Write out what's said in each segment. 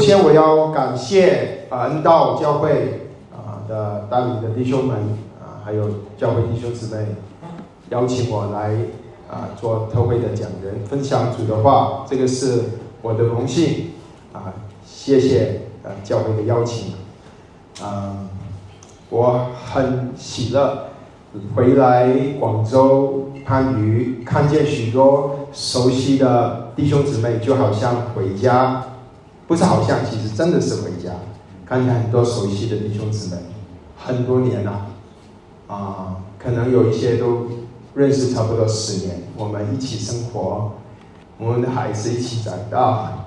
首先我要感谢啊恩道教会啊的带领的弟兄们啊，还有教会弟兄姊妹邀请我来啊做特会的讲人，分享主的话，这个是我的荣幸啊，谢谢啊教会的邀请，啊，我很喜乐回来广州番禺，看见许多熟悉的弟兄姊妹，就好像回家。不是好像，其实真的是回家，看见很多熟悉的弟兄姊妹，很多年了，啊，可能有一些都认识差不多十年，我们一起生活，我们的孩子一起长大，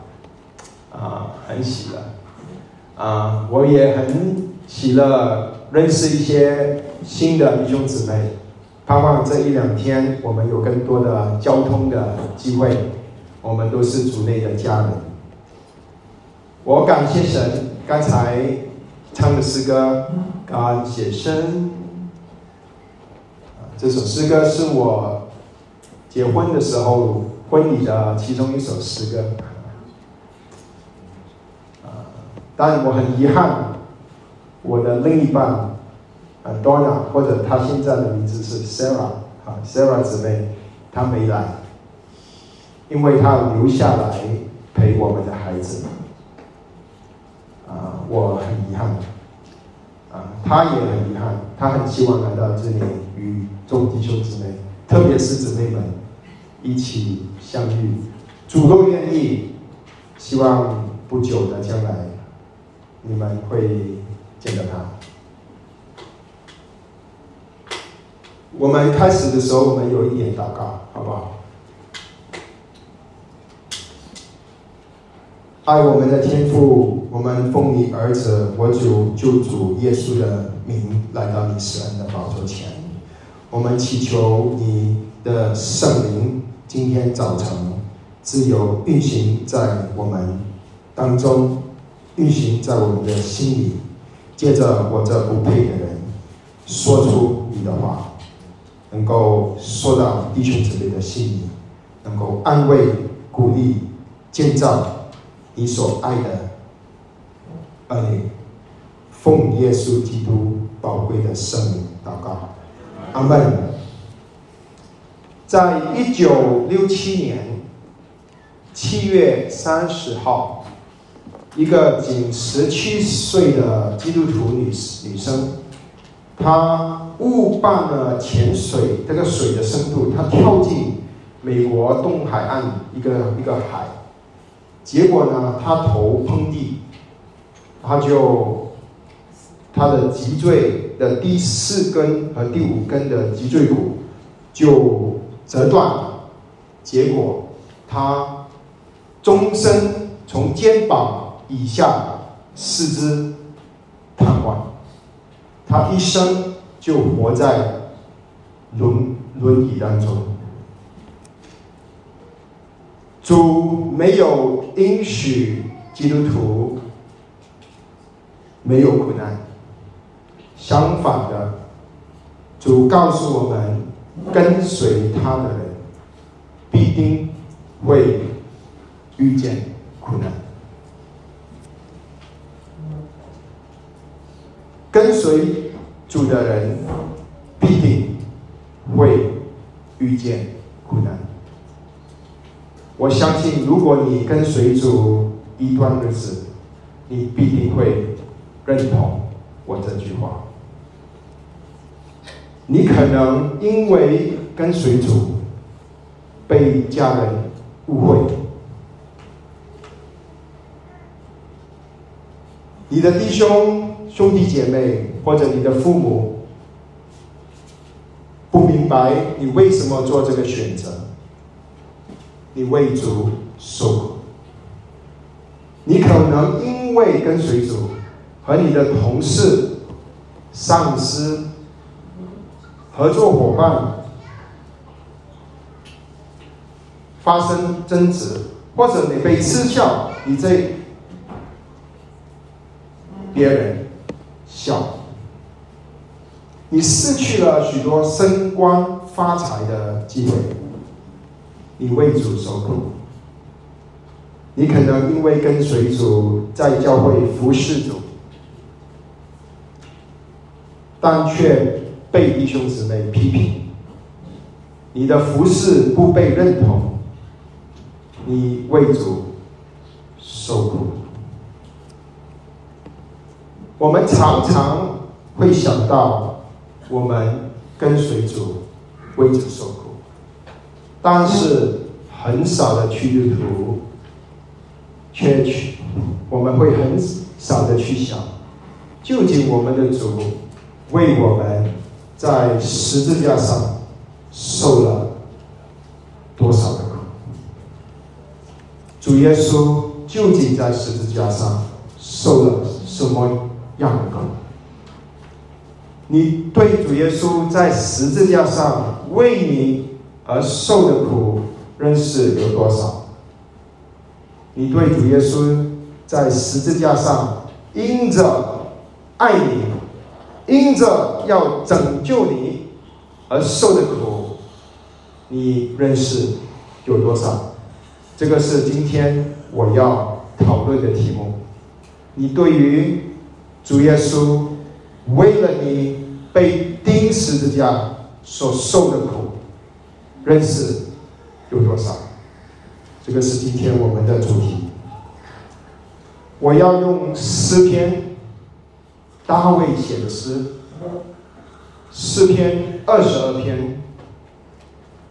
啊，很喜乐，啊，我也很喜乐认识一些新的弟兄姊妹，盼望这一两天我们有更多的交通的机会，我们都是组内的家人。我感谢神，刚才唱的诗歌《感谢神》这首诗歌是我结婚的时候婚礼的其中一首诗歌。啊，但我很遗憾，我的另一半啊，Donna，或者她现在的名字是 Sarah 啊，Sarah 姊妹，她没来，因为她留下来陪我们的孩子。啊，我很遗憾，啊，他也很遗憾，他很希望来到这里与众弟兄姊妹，特别是姊妹们一起相遇，主动愿意，希望不久的将来你们会见到他。我们开始的时候，我们有一点祷告，好不好？爱我们的天父，我们奉你儿子我主救主耶稣的名来到你施恩的宝座前，我们祈求你的圣灵今天早晨自由运行在我们当中，运行在我们的心里，借着我这不配的人说出你的话，能够说到弟兄姊妹的心里，能够安慰、鼓励、建造。你所爱的儿女，奉耶稣基督宝贵的圣名祷告，阿门。在一九六七年七月三十号，一个仅十七岁的基督徒女女生，她误办了潜水，这个水的深度，她跳进美国东海岸一个一个海。结果呢，他头碰地，他就他的脊椎的第四根和第五根的脊椎骨就折断了，结果他终身从肩膀以下四肢瘫痪，他一生就活在轮轮椅当中。主没有允许基督徒没有苦难，相反的，主告诉我们，跟随他的人必定会遇见苦难，跟随主的人必定会遇见苦难。我相信，如果你跟随主一段日子，你必定会认同我这句话。你可能因为跟随主被家人误会，你的弟兄兄弟姐妹或者你的父母不明白你为什么做这个选择。你为主受苦，你可能因为跟随主和你的同事、上司、合作伙伴发生争执，或者你被嗤笑，你在别人笑，你失去了许多升官发财的机会。你为主受苦，你可能因为跟随主在教会服侍主，但却被弟兄姊妹批评，你的服侍不被认同，你为主受苦。我们常常会想到，我们跟随主为主受苦，但是很少的基督徒却去，我们会很少的去想，究竟我们的主为我们在十字架上受了多少的苦？主耶稣究竟在十字架上受了什么？样的苦，你对主耶稣在十字架上为你而受的苦认识有多少？你对主耶稣在十字架上因着爱你，因着要拯救你而受的苦，你认识有多少？这个是今天我要讨论的题目。你对于？主耶稣为了你被钉十字架所受的苦，认识有多少？这个是今天我们的主题。我要用诗篇，大卫写的诗，诗篇二十二篇，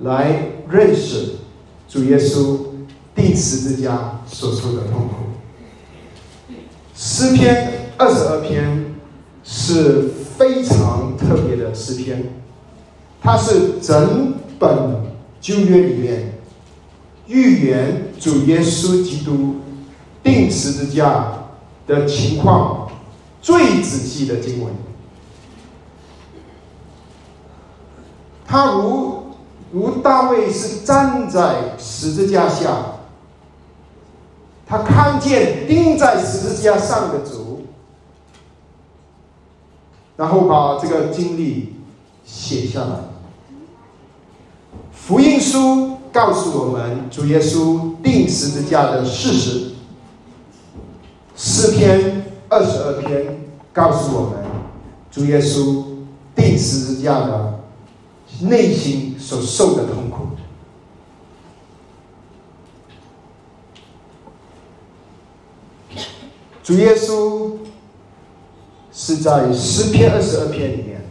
来认识主耶稣钉十字架所受的痛苦。诗篇。二十二篇是非常特别的诗篇，它是整本旧约里面预言主耶稣基督钉十字架的情况最仔细的经文。他如如大卫是站在十字架下，他看见钉在十字架上的主。然后把这个经历写下来。福音书告诉我们主耶稣钉十字架的事实。诗篇二十二篇告诉我们主耶稣钉十字架的内心所受的痛苦。主耶稣。是在诗篇二十二篇里面，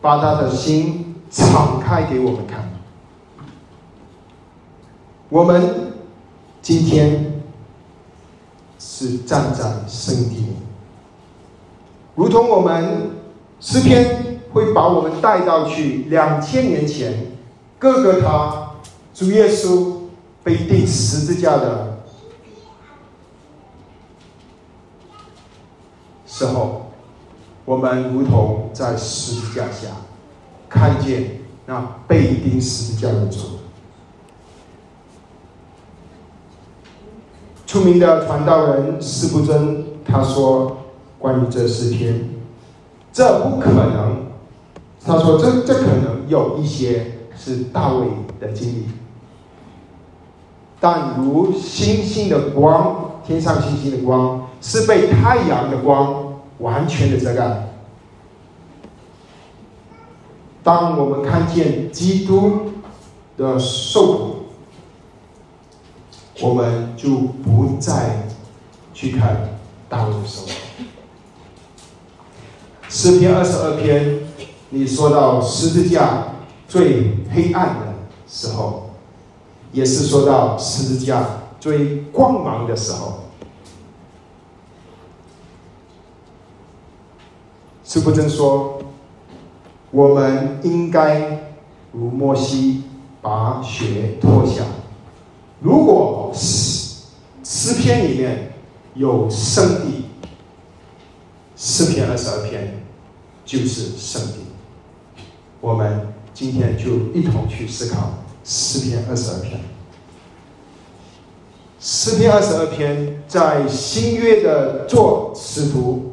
把他的心敞开给我们看。我们今天是站在圣地，如同我们诗篇会把我们带到去两千年前，哥哥他主耶稣被钉十字架的时候。我们如同在十字架下看见那被钉十字架的主。出名的传道人施不真他说：“关于这四篇，这不可能。他说这这可能有一些是大卫的经历，但如星星的光，天上星星的光是被太阳的光。”完全的遮盖。当我们看见基督的受苦，我们就不再去看大卫的受苦。诗篇二十二篇，你说到十字架最黑暗的时候，也是说到十字架最光芒的时候。是不正说，我们应该如摩西把血脱下。如果诗诗篇里面有圣地，诗篇二十二篇就是圣地。我们今天就一同去思考诗篇二十二篇。诗篇二十二篇在新约的作使徒。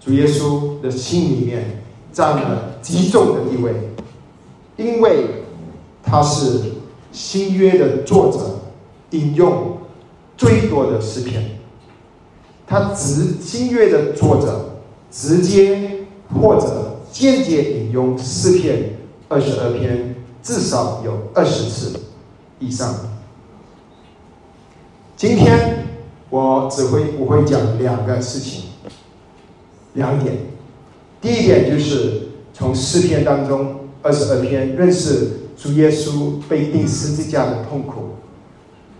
主耶稣的心里面占了极重的地位，因为他是新约的作者，引用最多的诗篇。他直新约的作者直接或者间接引用诗篇二十二篇，至少有二十次以上。今天我只会我会讲两个事情，两点。第一点就是从诗篇当中二十二篇认识主耶稣被钉十字架的痛苦，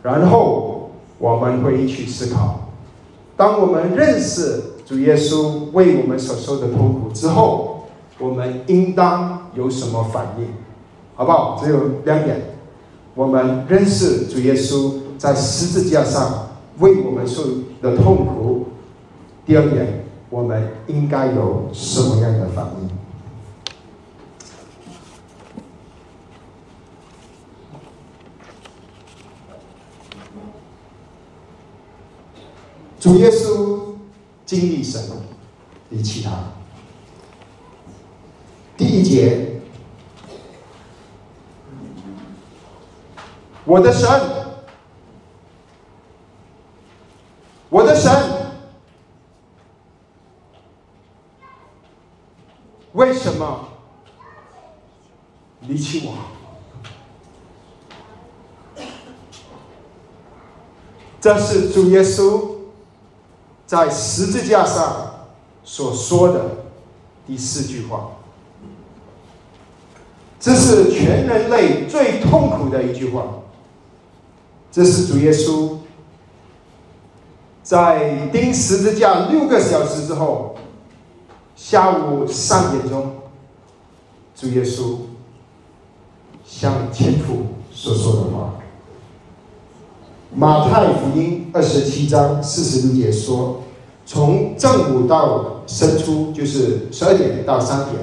然后我们会一起思考。当我们认识主耶稣为我们所受的痛苦之后，我们应当有什么反应？好不好？只有两点：我们认识主耶稣在十字架上为我们受的痛苦；第二点，我们应该有什么样的反应？主耶稣经历神离弃他。第一节，我的神，我的神，为什么离弃我？这是主耶稣。在十字架上所说的第四句话，这是全人类最痛苦的一句话。这是主耶稣在钉十字架六个小时之后，下午三点钟，主耶稣向天父所说的话。马太福音二十七章四十六节说：“从正午到申初，就是十二点到三点，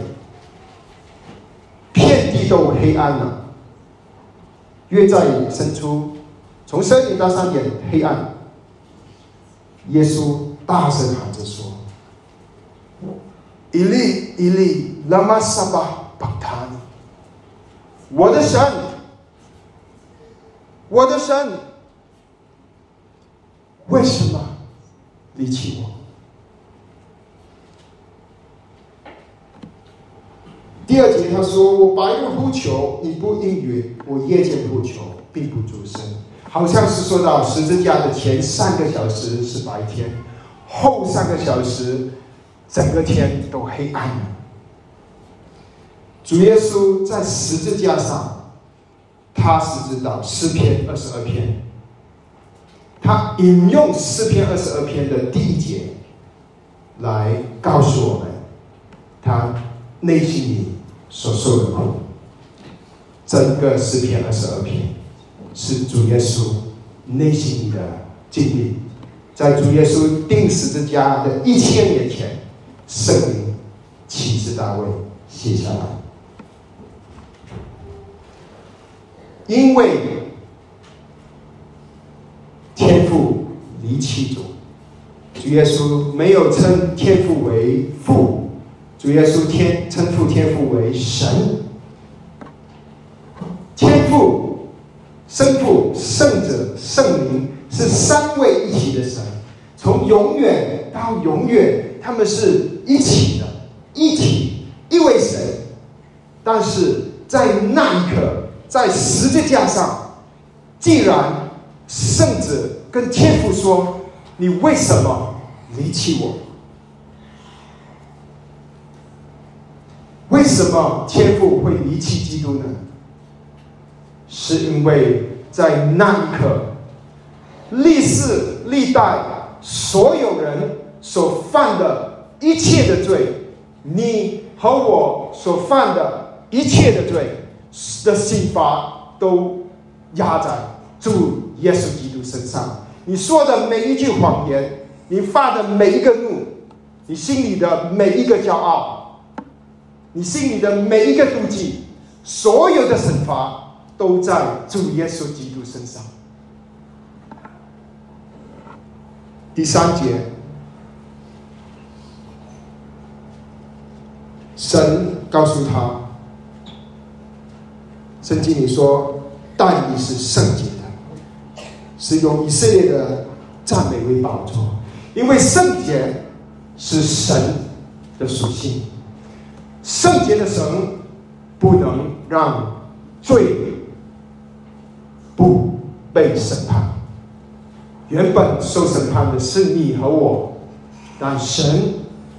遍地都黑暗了。约在申初，从十二点到三点黑暗。耶稣大声喊着说：‘伊利，伊利，拉玛撒巴巴塔尼！我的神，我的神！’”为什么离弃我？第二节他说：“我白日呼求，你不应允；我夜间呼求，并不出声。”好像是说到十字架的前三个小时是白天，后三个小时整个天都黑暗了。主耶稣在十字架上，他是知道诗篇二十二篇。他引用诗篇二十二篇的第一节，来告诉我们，他内心里所受的苦。整个诗篇二十二篇，是主耶稣内心的经历，在主耶稣钉十字架的一千年前，圣灵启示大卫写下来，因为。天父离弃主，主耶稣没有称天父为父，主耶稣天称父天父为神，天父、生父、圣者、圣灵是三位一体的神，从永远到永远，他们是一起的，一体一位神，但是在那一刻，在十字架上，既然。甚至跟天父说：“你为什么离弃我？为什么天父会离弃基督呢？是因为在那一刻，历世历代所有人所犯的一切的罪，你和我所犯的一切的罪的刑罚，都压在主。”耶稣基督身上，你说的每一句谎言，你发的每一个怒，你心里的每一个骄傲，你心里的每一个妒忌，所有的惩罚都在主耶稣基督身上。第三节，神告诉他，圣经里说，但你是圣洁。是用以色列的赞美为宝座，因为圣洁是神的属性，圣洁的神不能让罪不被审判。原本受审判的是你和我，但神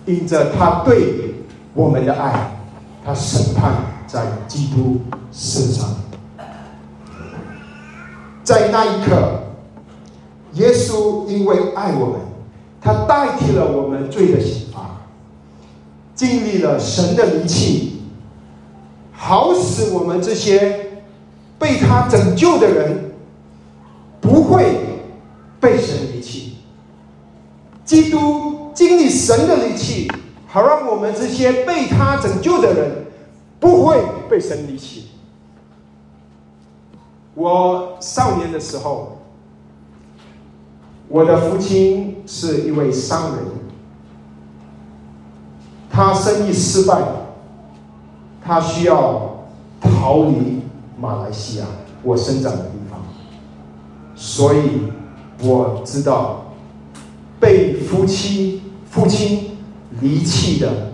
因着他对我们的爱，他审判在基督身上。在那一刻，耶稣因为爱我们，他代替了我们罪的刑罚，经历了神的离弃，好使我们这些被他拯救的人不会被神离弃。基督经历神的离弃，好让我们这些被他拯救的人不会被神离弃。我少年的时候，我的父亲是一位商人，他生意失败，他需要逃离马来西亚我生长的地方，所以我知道被夫妻父亲离弃的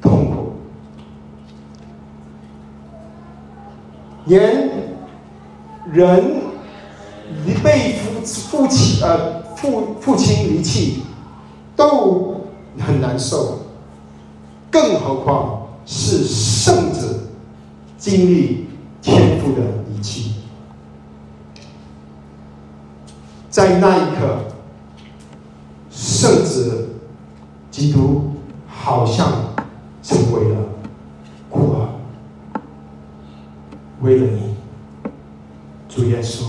痛苦，人。人离被父父亲呃父父亲离弃都很难受，更何况是圣子经历天父的离弃，在那一刻，圣子基督好像成为了孤儿，为了你。主耶稣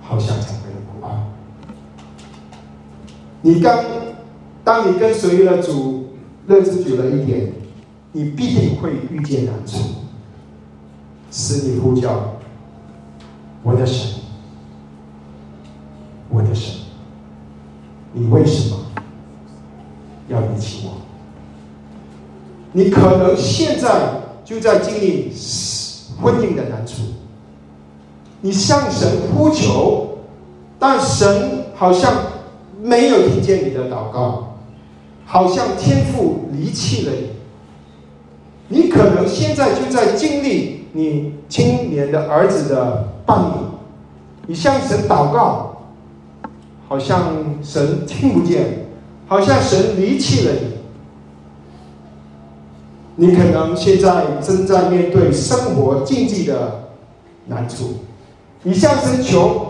好像成为了孤儿。你刚，当你跟随了主，认识主了一点，你必定会遇见难处，使你呼叫我的神，我的神，你为什么要离弃我？你可能现在就在经历婚姻的难处。你向神呼求，但神好像没有听见你的祷告，好像天父离弃了你。你可能现在就在经历你青年的儿子的伴侣，你向神祷告，好像神听不见，好像神离弃了你。你可能现在正在面对生活经济的难处。你向神求，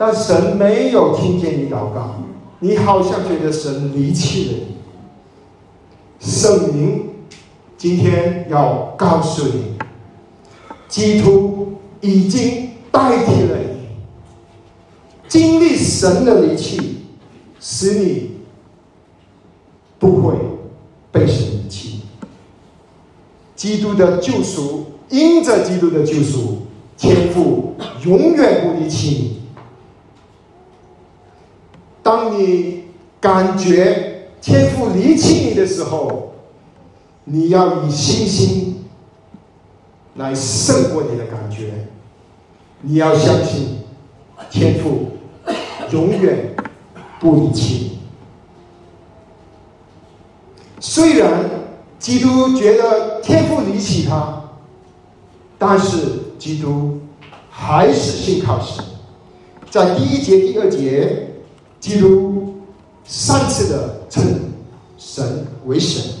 但神没有听见你祷告，你好像觉得神离弃了你。圣灵今天要告诉你，基督已经代替了你，经历神的离弃，使你不会被神离弃。基督的救赎，因着基督的救赎。天赋永远不离弃你。当你感觉天赋离弃你的时候，你要以信心来胜过你的感觉。你要相信天赋永远不离弃。虽然基督觉得天赋离弃他，但是。基督还是信靠神，在第一节、第二节，基督三次的称神为神。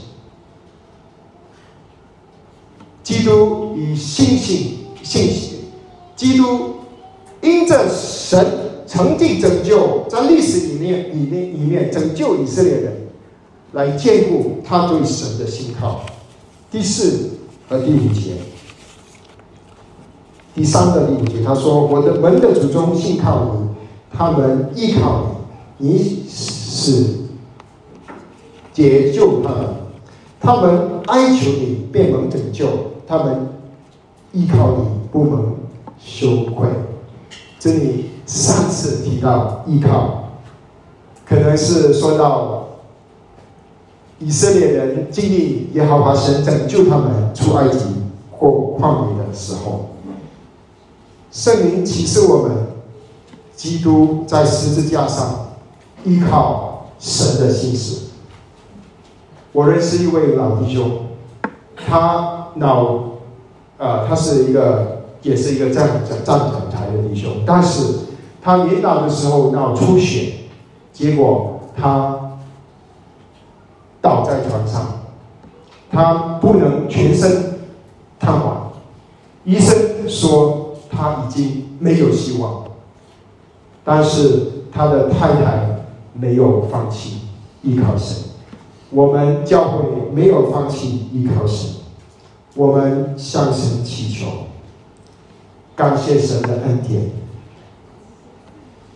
基督以信心、信心，基督因着神曾经拯救，在历史里面、里面、里面拯救以色列人，来兼顾他对神的信靠。第四和第五节。第三个例子，他说：“我的门的祖宗信靠你，他们依靠你，你是解救他们；他们哀求你，便能拯救；他们依靠你，不能羞愧。”这里上次提到依靠，可能是说到以色列人经历耶和华神拯救他们出埃及或旷野的时候。圣灵启示我们，基督在十字架上依靠神的心思。我认识一位老弟兄，他脑，呃，他是一个，也是一个站站站讲台的弟兄，但是他年老的时候脑出血，结果他倒在床上，他不能全身瘫痪，医生说他已经没有希望，但是他的太太没有放弃依靠神。我们教会没有放弃依靠神，我们向神祈求，感谢神的恩典。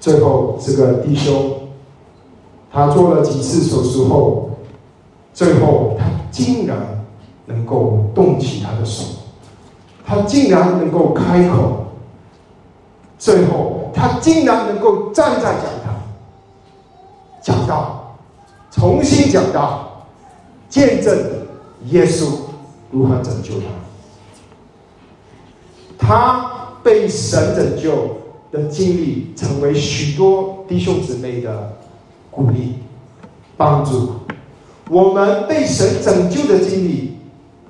最后，这个弟兄，他做了几次手术后，最后他竟然能够动起他的手，他竟然能够开口，最后他竟然能够站在讲讲道。重新讲到，见证耶稣如何拯救他。他被神拯救的经历，成为许多弟兄姊妹的鼓励、帮助。我们被神拯救的经历，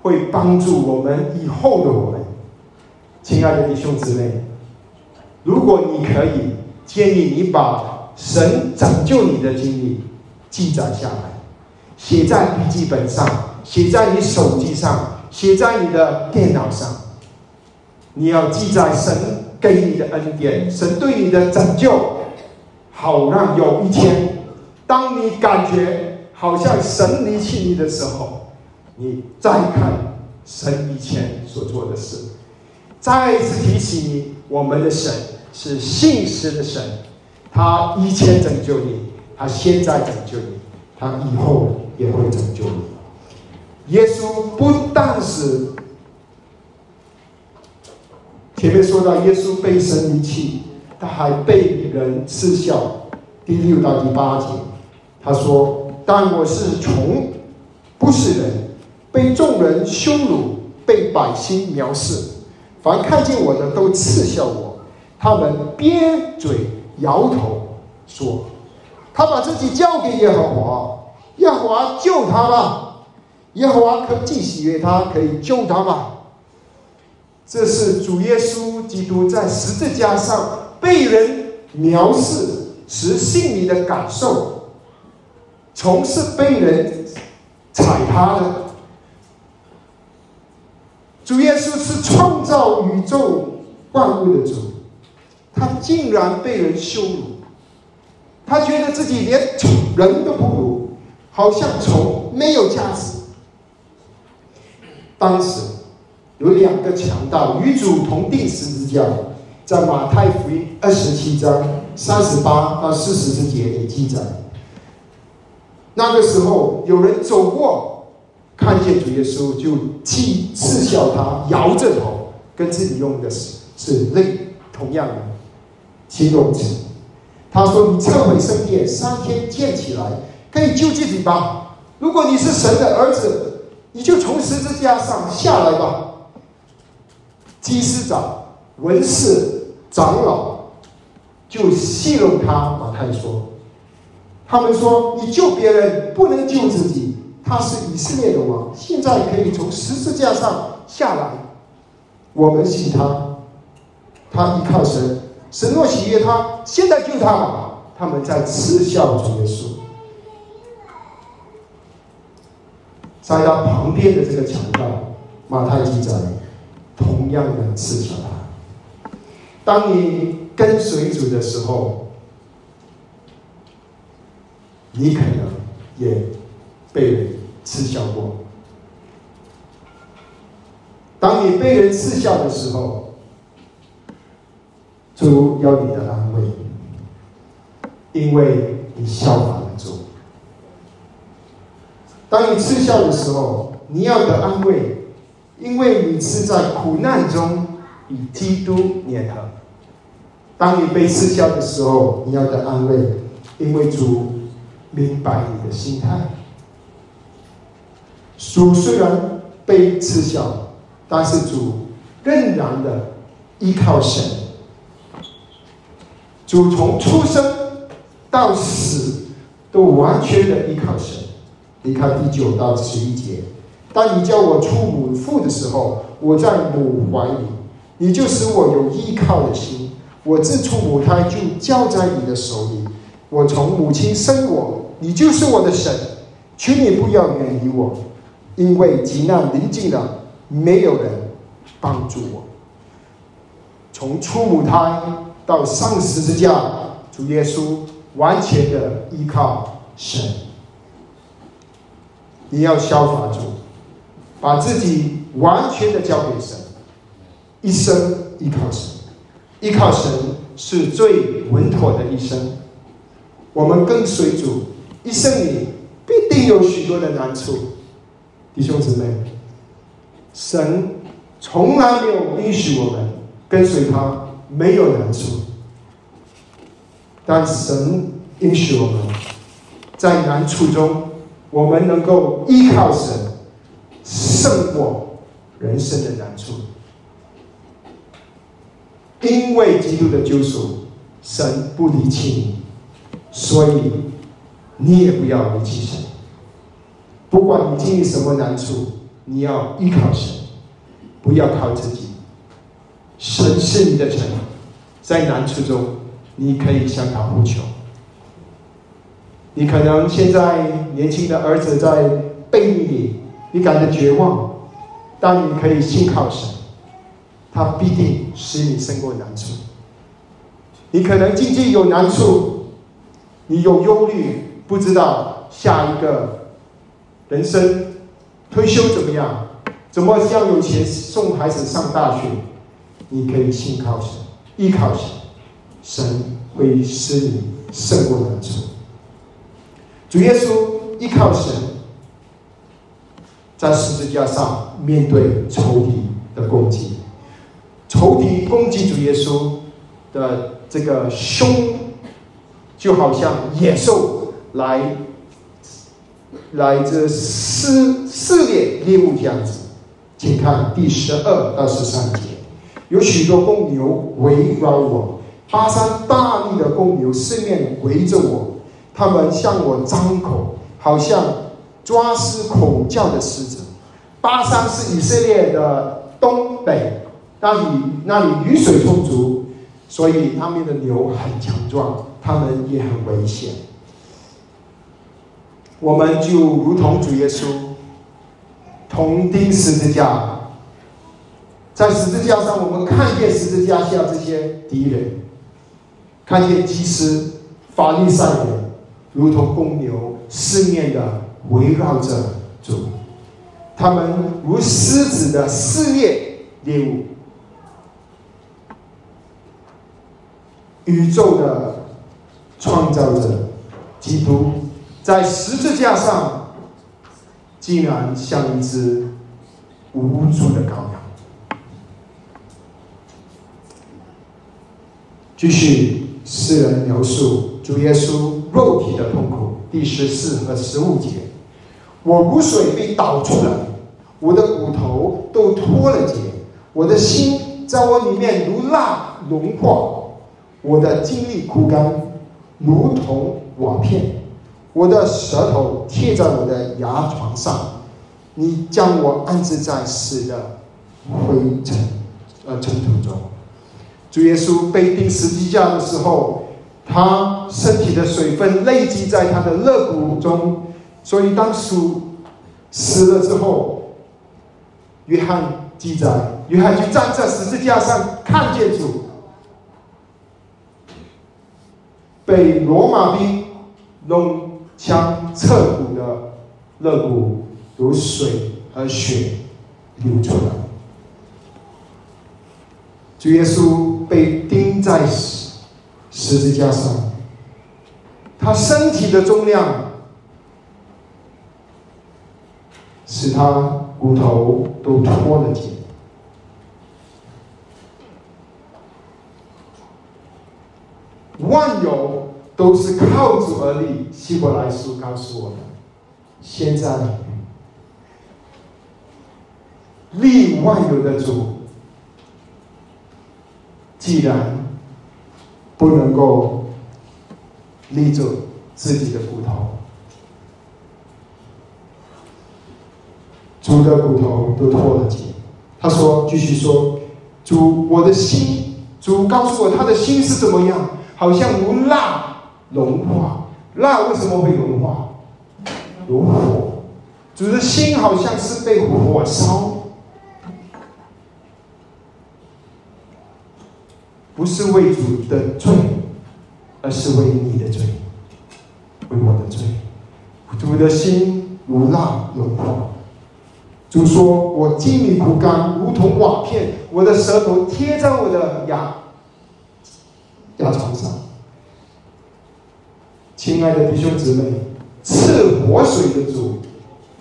会帮助我们以后的我们。亲爱的弟兄姊妹，如果你可以，建议你把神拯救你的经历。记载下来，写在笔记本上，写在你手机上，写在你的电脑上。你要记载神给你的恩典，神对你的拯救，好让有一天，当你感觉好像神离弃你的时候，你再看神以前所做的事，再一次提醒你，我们的神是信实的神，他以前拯救你。他现在拯救你，他以后也会拯救你。耶稣不但是前面说到耶稣被神离弃，他还被人嗤笑。第六到第八节，他说：“但我是虫，不是人，被众人羞辱，被百姓藐视。凡看见我的都嗤笑我，他们憋嘴摇头说。”他把自己交给耶和华，耶和华救他吧，耶和华可既喜悦他，可以救他吧。这是主耶稣基督在十字架上被人藐视时心里的感受，从是被人踩踏的。主耶稣是创造宇宙万物的主，他竟然被人羞辱。他觉得自己连人都不如，好像虫没有价值。当时有两个强盗与主同定十字架，在马太福音二十七章三十八到四十之节也记载。那个时候有人走过，看见主耶稣就气嗤笑他，摇着头，跟自己用的是是类同样的形容词。他说：“你撤回圣殿，三天建起来，可以救自己吧？如果你是神的儿子，你就从十字架上下来吧。”祭司长、文士、长老就戏弄他。马太说：“他们说你救别人不能救自己。他是以色列的王，现在可以从十字架上下来。我们信他，他依靠神。”神若喜悦他，现在救他吧！他们在耻笑主耶稣，在他旁边的这个强盗马太记载，同样的耻笑他。当你跟随主的时候，你可能也被人耻笑过。当你被人耻笑的时候，主要你的安慰，因为你效法了主。当你吃笑的时候，你要的安慰，因为你是在苦难中与基督联合。当你被吃笑的时候，你要的安慰，因为主明白你的心态。主虽然被吃笑，但是主仍然的依靠神。主从出生到死都完全的依靠神。你看第九到十一节，当你叫我出母腹的时候，我在母怀里，你就使我有依靠的心。我自出母胎就交在你的手里。我从母亲生我，你就是我的神。求你不要远离我，因为急难临近了，没有人帮助我。从出母胎到上十字架，主耶稣完全的依靠神。你要效法主，把自己完全的交给神，一生依靠神，依靠神是最稳妥的一生。我们跟随主，一生里必定有许多的难处，弟兄姊妹，神从来没有允许我们跟随他没有难处，但神允许我们在难处中。我们能够依靠神，胜过人生的难处，因为基督的救赎，神不离弃你，所以你也不要离弃神。不管你经历什么难处，你要依靠神，不要靠自己。神是你的城，在难处中，你可以向他呼求。你可能现在年轻的儿子在背逆你，你感到绝望，但你可以信靠神，他必定使你胜过难处。你可能经济有难处，你有忧虑，不知道下一个人生退休怎么样，怎么样有钱送孩子上大学，你可以信靠神，依靠神，神会使你胜过难处。主耶稣依靠神，在十字架上面对仇敌的攻击，仇敌攻击主耶稣的这个胸，就好像野兽来来这撕撕裂猎物这样子。请看第十二到十三节，有许多公牛围绕我，巴山大力的公牛四面围着我。他们向我张口，好像抓狮恐叫的狮子。巴山是以色列的东北，那里那里雨水充足，所以他们的牛很强壮，他们也很危险。我们就如同主耶稣，同钉十字架，在十字架上，我们看见十字架下这些敌人，看见祭司、法利赛人。如同公牛四面的围绕着主，他们如狮子的撕裂猎物，宇宙的创造者基督在十字架上，竟然像一只无助的羔羊。继续，诗人描述主耶稣。肉体的痛苦，第十四和十五节，我骨髓被导出来，我的骨头都脱了节，我的心在我里面如蜡融化，我的精力枯干，如同瓦片，我的舌头贴在我的牙床上，你将我安置在死的灰尘呃尘土中。主耶稣被钉十字架的时候。他身体的水分累积在他的肋骨中，所以当属死了之后，约翰记载，约翰就站在十字架上看见主，被罗马兵用枪刺骨的肋骨有水和血流出来，主耶稣被钉在。十十字架上，他身体的重量使他骨头都脱了节。万有都是靠主而立。希伯来书告诉我们，现在立万有的主，既然。不能够立住自己的骨头，主的骨头都脱了节。他说，继续说，主，我的心，主告诉我他的心是怎么样，好像如蜡融化，蜡为什么会融化？如火，主的心好像是被火烧。不是为主的罪，而是为你的罪，为我的罪。主的心如蜡融化。主说：“我精米枯干，如同瓦片；我的舌头贴在我的牙牙床上。”亲爱的弟兄姊妹，赐活水的主，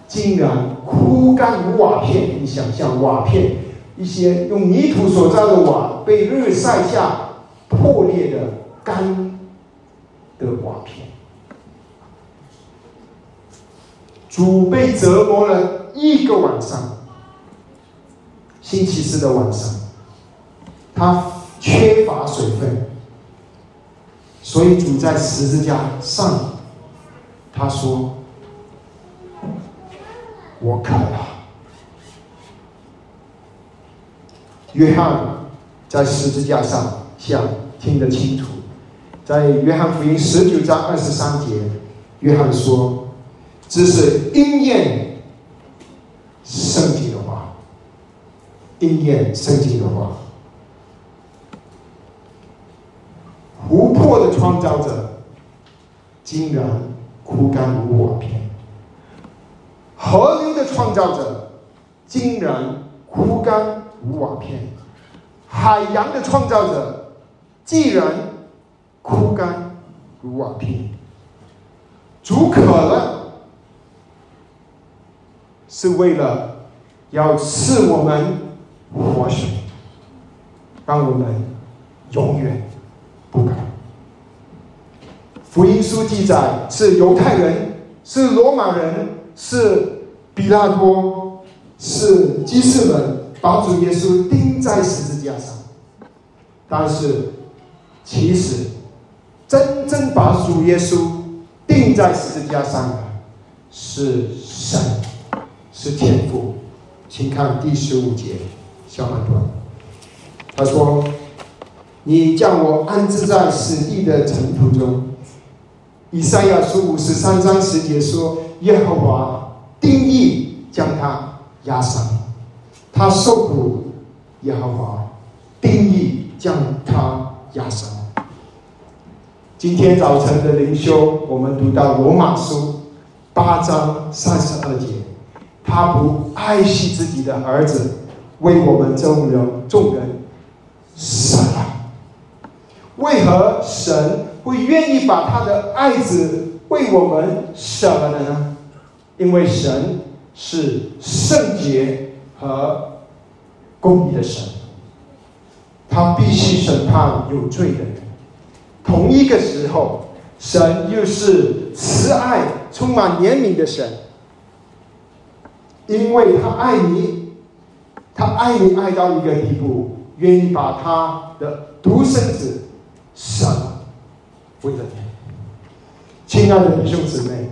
竟然枯干如瓦片。你想象瓦片？一些用泥土所造的瓦，被日晒下破裂的干的瓦片。主被折磨了一个晚上，星期四的晚上，他缺乏水分，所以主在十字架上，他说：“我渴了。”约翰在十字架上想听得清楚，在约翰福音十九章二十三节，约翰说：“这是应验圣经的话，应验圣经的话。湖泊的创造者竟然枯干如瓦片，河流的创造者竟然枯干。”如瓦片，海洋的创造者既然枯干如瓦片，主渴了，是为了要赐我们活水，让我们永远不干。福音书记载是犹太人，是罗马人，是比拉多，是基士们。把主耶稣钉在十字架上，但是其实真正把主耶稣钉在十字架上的是神，是天父。请看第十五节下半段，他说：“你将我安置在死地的尘土中。”以赛亚书五十三章十节说：“耶和华定义将他压伤。”他受苦，耶和华定义将他压伤。今天早晨的灵修，我们读到罗马书八章三十二节，他不爱惜自己的儿子，为我们众人众人舍了。为何神会愿意把他的爱子为我们舍了呢？因为神是圣洁。和公义的神，他必须审判有罪的人。同一个时候，神又是慈爱、充满怜悯的神，因为他爱你，他爱你爱到一个地步，愿意把他的独生子舍，为了你。亲爱的弟兄姊妹。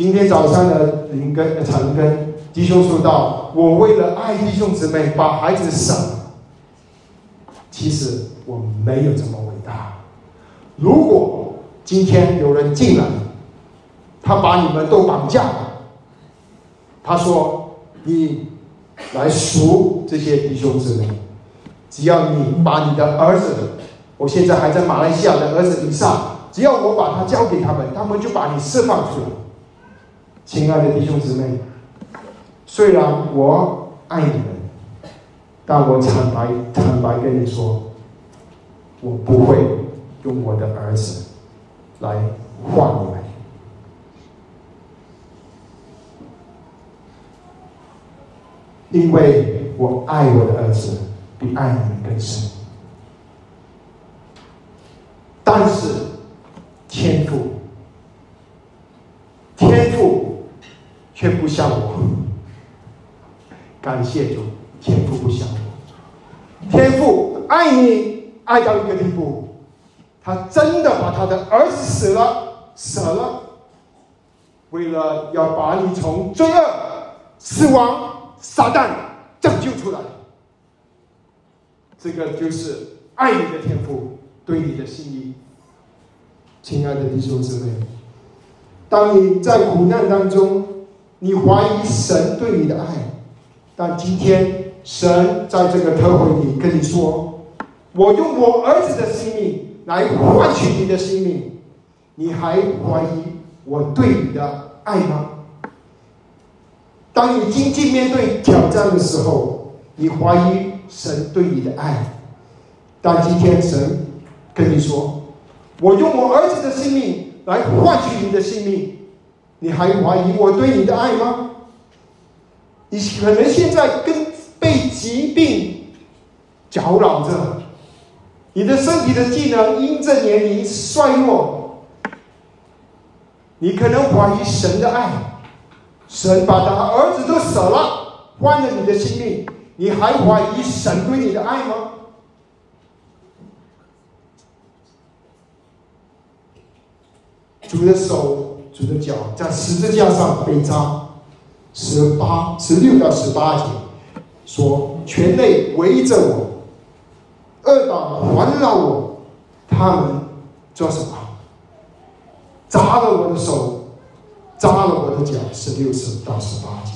今天早上的灵根、长根弟兄说道：“我为了爱弟兄姊妹，把孩子省了。其实我没有这么伟大。如果今天有人进来，他把你们都绑架了，他说：‘你来赎这些弟兄姊妹，只要你把你的儿子，我现在还在马来西亚的儿子以上，只要我把他交给他们，他们就把你释放出来。’”亲爱的弟兄姊妹，虽然我爱你们，但我坦白坦白跟你说，我不会用我的儿子来换你们，因为我爱我的儿子比爱你们更深。但是天赋，天赋。却不像我，感谢主，天父不像我。天父爱你爱到一个地步，他真的把他的儿子死了，舍了，为了要把你从罪恶、死亡、撒旦拯救出来。这个就是爱你的天赋对你的心意，亲爱的弟兄姊妹，当你在苦难当中，你怀疑神对你的爱，但今天神在这个特会里跟你说：“我用我儿子的性命来换取你的性命，你还怀疑我对你的爱吗？”当你经济面对挑战的时候，你怀疑。神对你的爱，但今天神跟你说：“我用我儿子的性命来换取你的性命，你还怀疑我对你的爱吗？”你可能现在跟被疾病搅扰着，你的身体的机能因着年龄衰弱，你可能怀疑神的爱，神把他儿子都舍了，换了你的性命。你还怀疑神对你的爱吗？主的手、主的脚在十字架上被扎，十八、十六到十八节说：全内围着我，恶党环绕我，他们做什么？扎了我的手，扎了我的脚。十六十到十八节。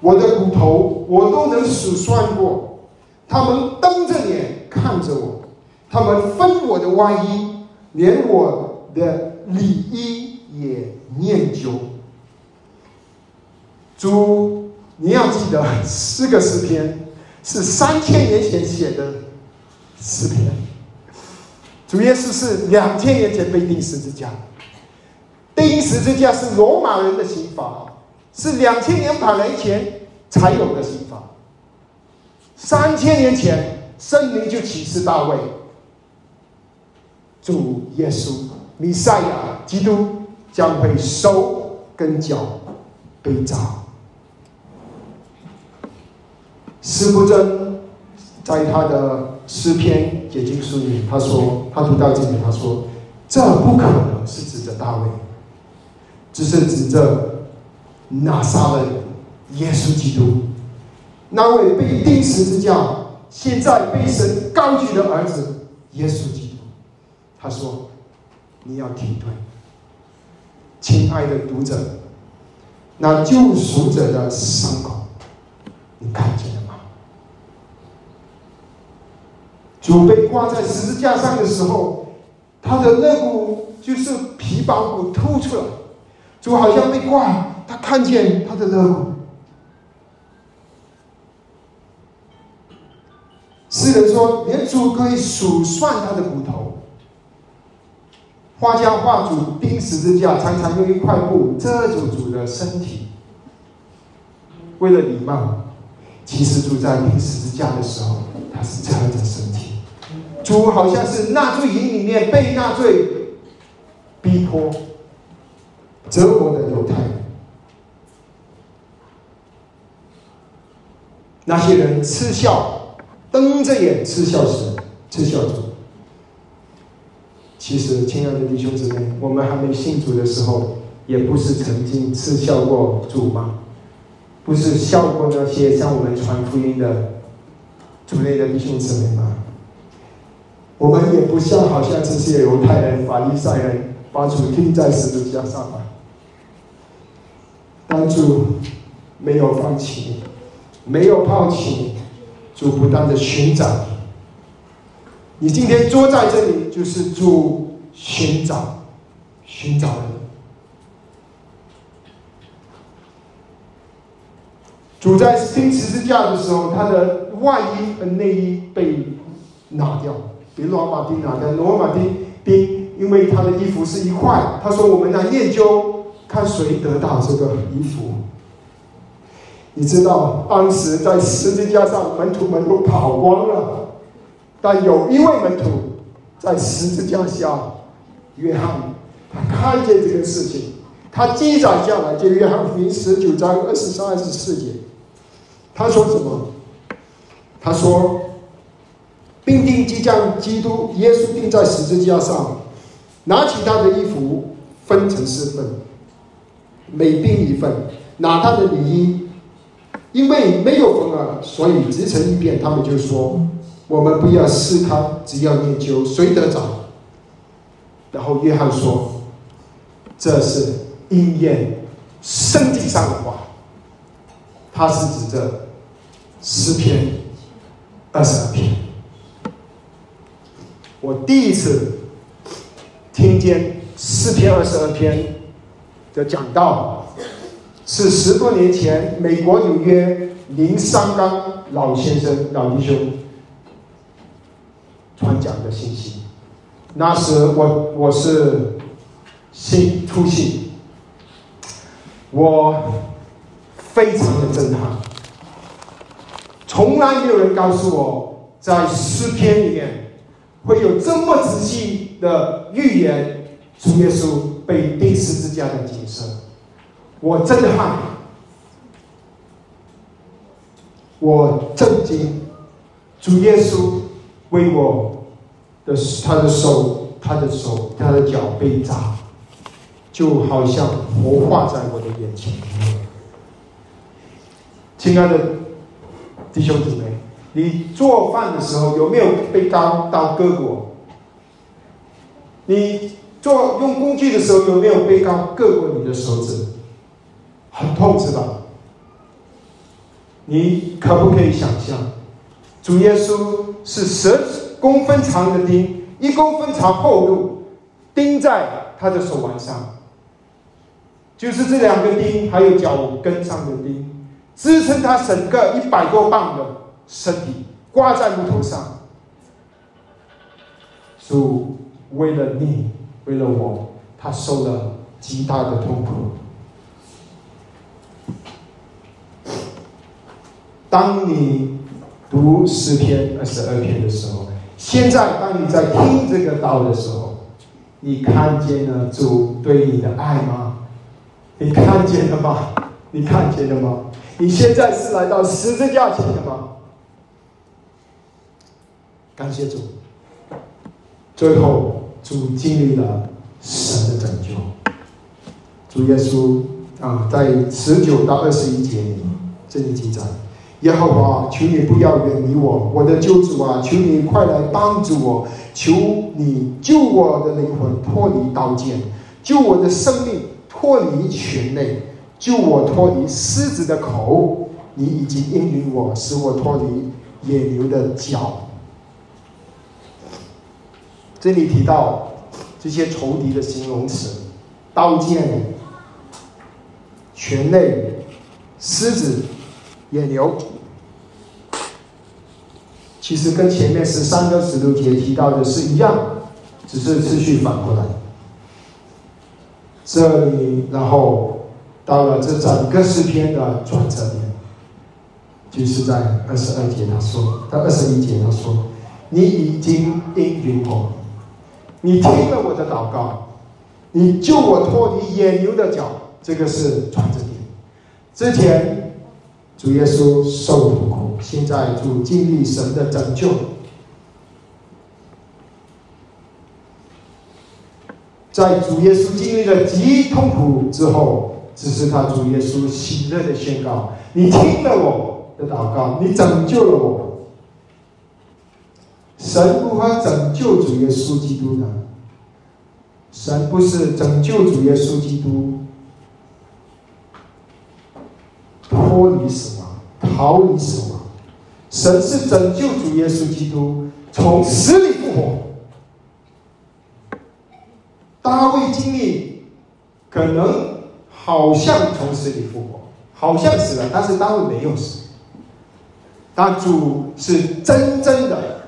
我的骨头我都能数算过，他们瞪着脸看着我，他们分我的外衣，连我的里衣也念究。主，你要记得，四个诗篇是三千年前写的诗篇，主耶稣是两千年前被钉十字架，钉十字架是罗马人的刑罚。是两千年百年前才有的刑法。三千年前，圣灵就启示大卫，主耶稣弥赛亚基督将会手跟脚被扎。施不真在他的诗篇解经书里，他说他读到这里，他说这不可能是指着大卫，只是指着。拿撒勒耶稣基督，那位被钉十字架、现在被神高举的儿子耶稣基督，他说：“你要停顿，亲爱的读者，那救赎者的伤口，你看见了吗？主被挂在十字架上的时候，他的肋骨就是皮包骨凸出来，主好像被挂。”他看见他的肋骨，诗人说，连主可以数算他的骨头。画家画主钉十字架，常常用一块布遮住主的身体，为了礼貌。其实主在钉十字架的时候，他是遮着身体。主好像是纳罪营里面被纳罪、逼迫、折磨的犹太人。那些人嗤笑，瞪着眼嗤笑神，嗤笑主。其实，亲爱的弟兄姊妹，我们还没信主的时候，也不是曾经嗤笑过主吗？不是笑过那些向我们传福音的主内的弟兄姊妹吗？我们也不像好像这些犹太人、法利赛人，把主钉在十字架上吗？当主没有放弃。没有抛弃，主不断的寻找你。今天坐在这里，就是主寻找、寻找。主在钉十字架的时候，他的外衣和内衣被拿掉，被罗马丁拿掉。罗马丁丁因为他的衣服是一块，他说：“我们来研究，看谁得到这个衣服。”你知道，当时在十字架上，门徒们都跑光了，但有一位门徒在十字架下，约翰，他看见这个事情，他记载下来，就约翰福音十九章二十三、二十四节，他说什么？他说：“兵丁即将基督耶稣钉在十字架上，拿起他的衣服分成四份，每兵一份，拿他的礼衣，因为没有缝儿，所以直成一片。他们就说：“我们不要试探，只要研究谁得着。”然后约翰说：“这是应验圣经上的话。”他是指着诗篇二十二篇。我第一次听见诗篇二十二篇的讲道，是十多年前美国纽约林三刚老先生老弟兄传讲的信息。那时我我是新初信，我。非常的震撼，从来没有人告诉我，在诗篇里面会有这么仔细的预言主耶稣被钉十字架的景色。我震撼，我震惊，主耶稣为我的他的手、他的手、他的脚被扎，就好像活化在我的眼前。亲爱的弟兄姊妹，你做饭的时候有没有被刀刀割过？你做用工具的时候有没有被刀割过你的手指？很痛是吧？你可不可以想象，主耶稣是十公分长的钉，一公分长厚度，钉在他的手腕上，就是这两个钉，还有脚跟上的钉。支撑他整个一百多磅的身体挂在木头上，主为了你，为了我，他受了极大的痛苦。当你读诗篇二十二篇的时候，现在当你在听这个道的时候，你看见了主对你的爱吗？你看见了吗？你看见了吗？你现在是来到十字架前的吗？感谢主。最后，主经历了神的拯救。主耶稣啊，在十九到二十一节里这里记载：耶和华，求你不要远离我，我的救主啊，求你快来帮助我，求你救我的灵魂脱离刀剑，救我的生命脱离群类。救我脱离狮子的口，你已经应允我，使我脱离野牛的脚。这里提到这些仇敌的形容词：刀剑、犬类、狮子、野牛。其实跟前面十三个十六节提到的是一样，只是次序反过来。这里，然后。到了这整个诗篇的转折点，就是在二十二节他说，到二十一节他说：“你已经应允我，你听了我的祷告，你救我脱离野牛的脚。”这个是转折点。之前主耶稣受苦现在主经历神的拯救，在主耶稣经历了极痛苦之后。只是他主耶稣喜乐的宣告：“你听了我的祷告，你拯救了我。”神如何拯救主耶稣基督呢？神不是拯救主耶稣基督脱离死亡、逃离死亡，神是拯救主耶稣基督从死里复活。大卫经历可能。好像从死里复活，好像死了，但是大卫没有死。但主是真正的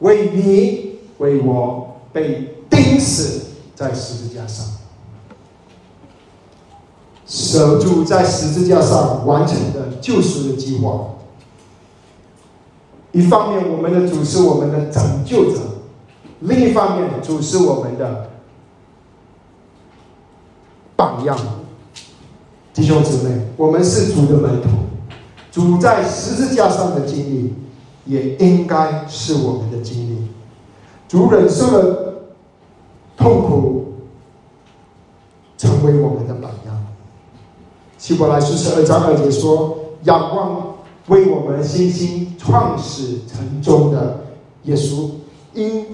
为你为我被钉死在十字架上，守住在十字架上完成的救赎的计划。一方面，我们的主是我们的拯救者；另一方面，主是我们的榜样。弟兄姊妹，我们是主的门徒，主在十字架上的经历，也应该是我们的经历。主忍受了痛苦，成为我们的榜样。希伯来书十二章二节说：“仰望为我们信心创始成终的耶稣，因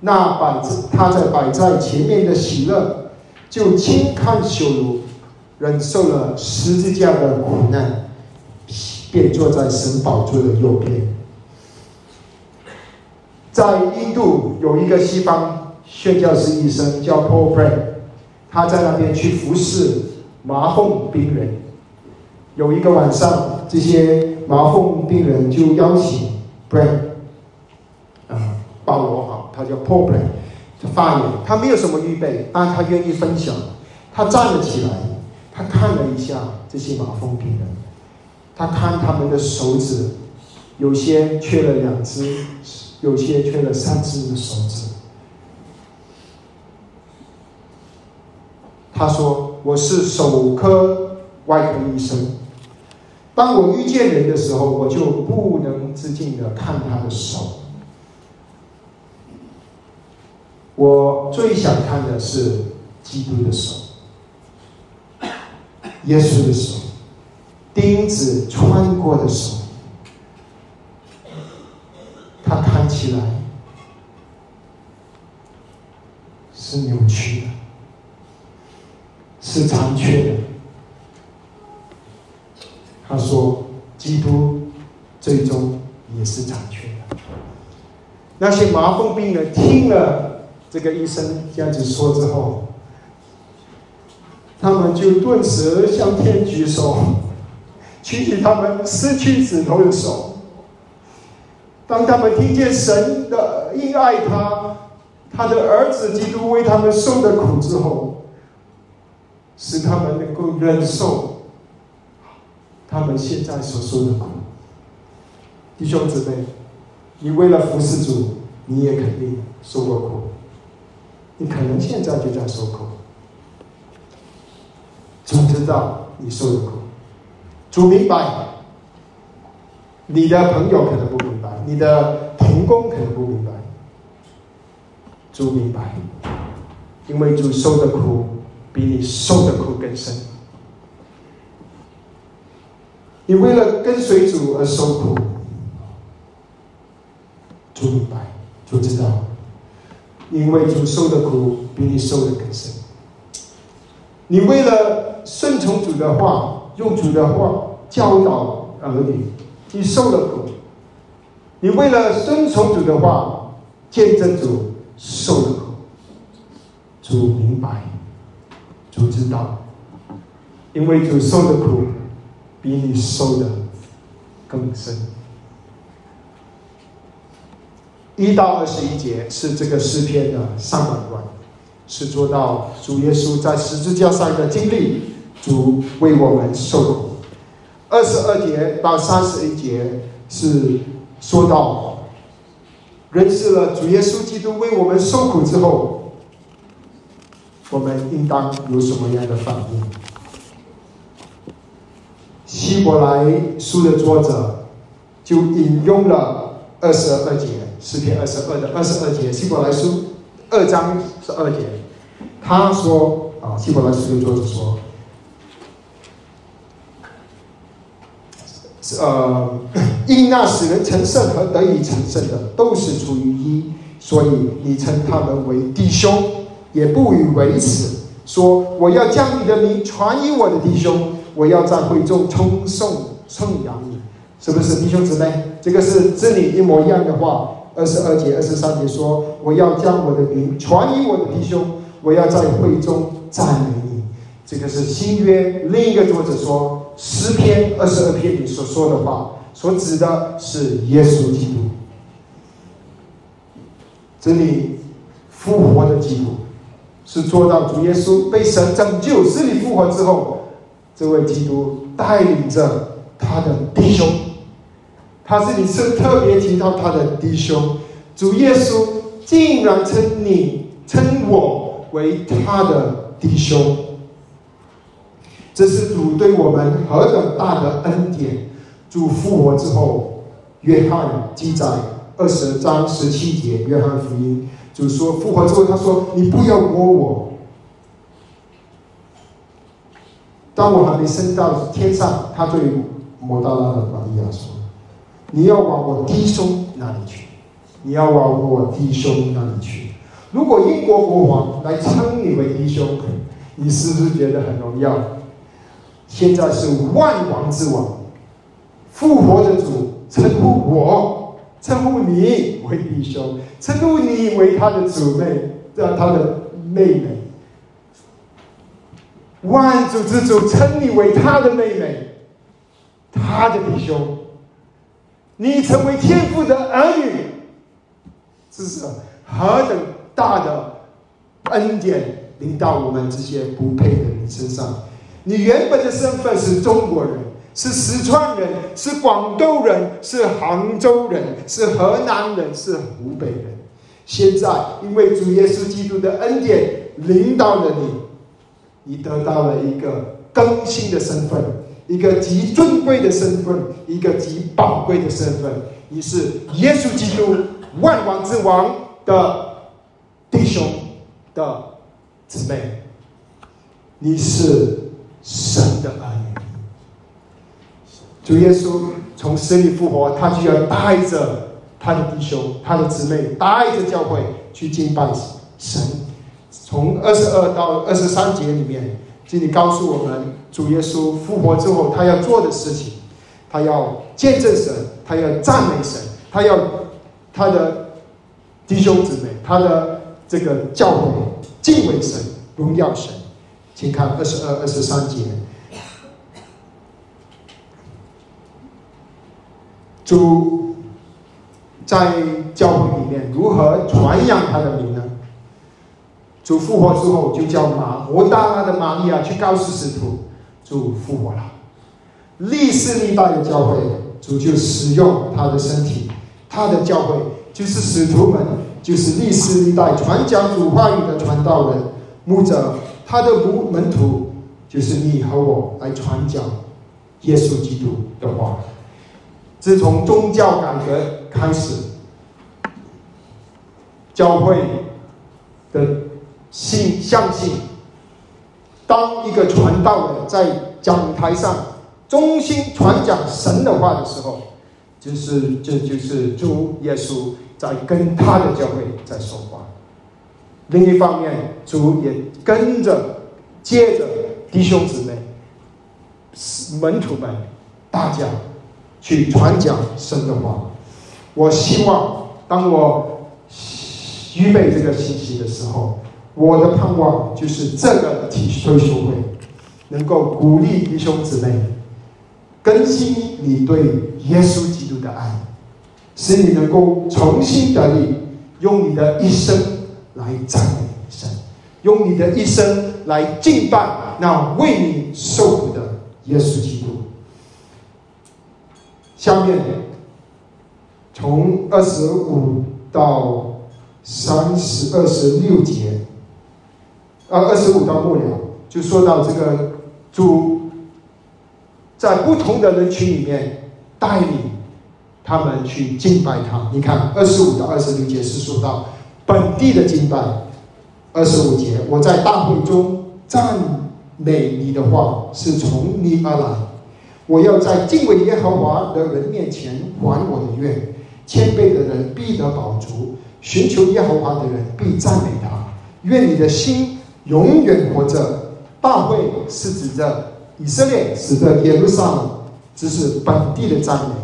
那摆在他在摆在前面的喜乐，就轻看羞辱，忍受了十字架的苦难，便坐在神宝座的右边。”在印度有一个西方宣教士医生叫 Paul Pray，他在那边去服侍麻风病人。有一个晚上，这些麻风病人就邀请 Brian，啊，保罗哈，他叫 Paul Pray，他发言，他没有什么预备，但他愿意分享。他站了起来，他看了一下这些麻风病人，他看他们的手指，有些缺了两只。有些缺了三只的手指。他说：“我是手科外科医生，当我遇见人的时候，我就不能自禁的看他的手。我最想看的是基督的手，耶稣的手，钉子穿过的手。”他看起来是扭曲的，是残缺的。他说：“基督最终也是残缺的。”那些麻风病人听了这个医生这样子说之后，他们就顿时向天举手，举起他们失去指头的手。当他们听见神的因爱他，他的儿子基督为他们受的苦之后，使他们能够忍受他们现在所受的苦。弟兄姊妹，你为了服侍主，你也肯定受过苦，你可能现在就在受苦。主知道你受的苦，主明白，你的朋友可能不明白。你的童工可能不明白，主明白，因为主受的苦比你受的苦更深。你为了跟随主而受苦，主明白，主知道，因为主受的苦比你受的更深。你为了顺从主的话，用主的话教导儿女，你受了苦。你为了顺从主的话，见证主受的苦，主明白，主知道，因为主受的苦比你受的更深。一到二十一节是这个诗篇的上半段，是做到主耶稣在十字架上的经历，主为我们受苦。二十二节到三十一节是。说到认识了主耶稣基督为我们受苦之后，我们应当有什么样的反应？希伯来书的作者就引用了二十二节诗篇二十二的二十二节，希伯来书二章十二节，他说啊，希伯来书的作者说。呃，因那使人成圣和得以成圣的，都是出于一，所以你称他们为弟兄，也不以为耻。说我要将你的名传于我的弟兄，我要在会中称颂颂扬你，是不是弟兄姊妹？这个是这里一模一样的话。二十二节、二十三节说，我要将我的名传于我的弟兄，我要在会中赞美你。这个是新约另一个作者说。诗篇二十二篇里所说的话，所指的是耶稣基督。这里复活的基督是做到主耶稣被神拯救、死里复活之后，这位基督带领着他的弟兄。他是你是特别提到他的弟兄，主耶稣竟然称你、称我为他的弟兄。这是主对我们何等大的恩典！主复活之后，约翰记载二十章十七节，约翰福音就说复活之后，他说：“你不要摸我。”当我还没升到天上，他对摩达拉的玛利亚说：“你要往我弟兄那里去，你要往我弟兄那里去。如果英国国王来称你为弟兄，你是不是觉得很荣耀？现在是万王之王，复活的主称呼我，称呼你为弟兄，称呼你为他的姊妹，让，他的妹妹。”万主之主称你为他的妹妹，他的弟兄，你成为天父的儿女，这是何等大的恩典临到我们这些不配的人身上。你原本的身份是中国人，是四川人，是广东人，是杭州人，是河南人，是湖北人。现在因为主耶稣基督的恩典临到了你。你得到了一个更新的身份，一个极尊贵的身份，一个极宝贵的身份。你是耶稣基督万王之王的弟兄的姊妹，你是神的儿女。主耶稣从死里复活，他就要带着他的弟兄、他的姊妹，带着教会去敬拜神。从二十二到二十三节里面，这里告诉我们，主耶稣复活之后，他要做的事情，他要见证神，他要赞美神，他要他的弟兄姊妹，他的这个教会敬畏神，荣耀神。请看二十二、二十三节，主在教会里面如何传扬他的名呢？主复活之后，就叫马摩大拉的玛利亚去告诉使徒，主复活了。历世历代的教会，主就使用他的身体，他的教会就是使徒们，就是历世历代传讲主话语的传道人、牧者，他的门门徒就是你和我来传讲耶稣基督的话。自从宗教改革开始，教会的。信相信，当一个传道人在讲台上忠心传讲神的话的时候，就是这就是主耶稣在跟他的教会在说话。另一方面，主也跟着接着弟兄姊妹、门徒们，大家去传讲神的话。我希望当我预备这个信息的时候。我的盼望就是这个体推修会能够鼓励弟兄姊妹更新你对耶稣基督的爱，使你能够重新得力，用你的一生来赞美神，用你的一生来敬拜那为你受苦的耶稣基督。下面从二十五到三十二十六节。啊，二十五到末了，就说到这个主在不同的人群里面带领他们去敬拜他。你看，二十五到二十六节是说到本地的敬拜。二十五节，我在大会中赞美你的话是从你而来。我要在敬畏耶和华的人面前还我的愿。谦卑的人必得保足，寻求耶和华的人必赞美他。愿你的心。永远活着，大会是指着以色列，使得耶路撒冷，这是本地的赞美。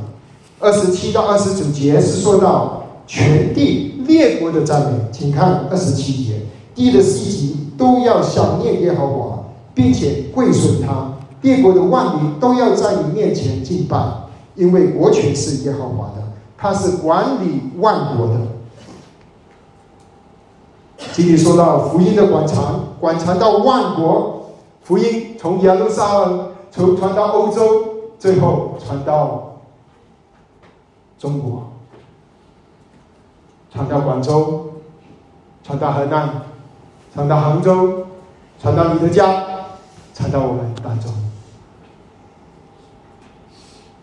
二十七到二十九节是说到全地列国的赞美，请看二十七节，地的四极都要想念耶和华，并且跪顺他，列国的万民都要在你面前敬拜，因为国权是耶和华的，他是管理万国的。弟弟说到福音的广传，广传到万国，福音从耶路撒冷传传到欧洲，最后传到中国，传到广州，传到河南，传到杭州，传到你的家，传到我们当中。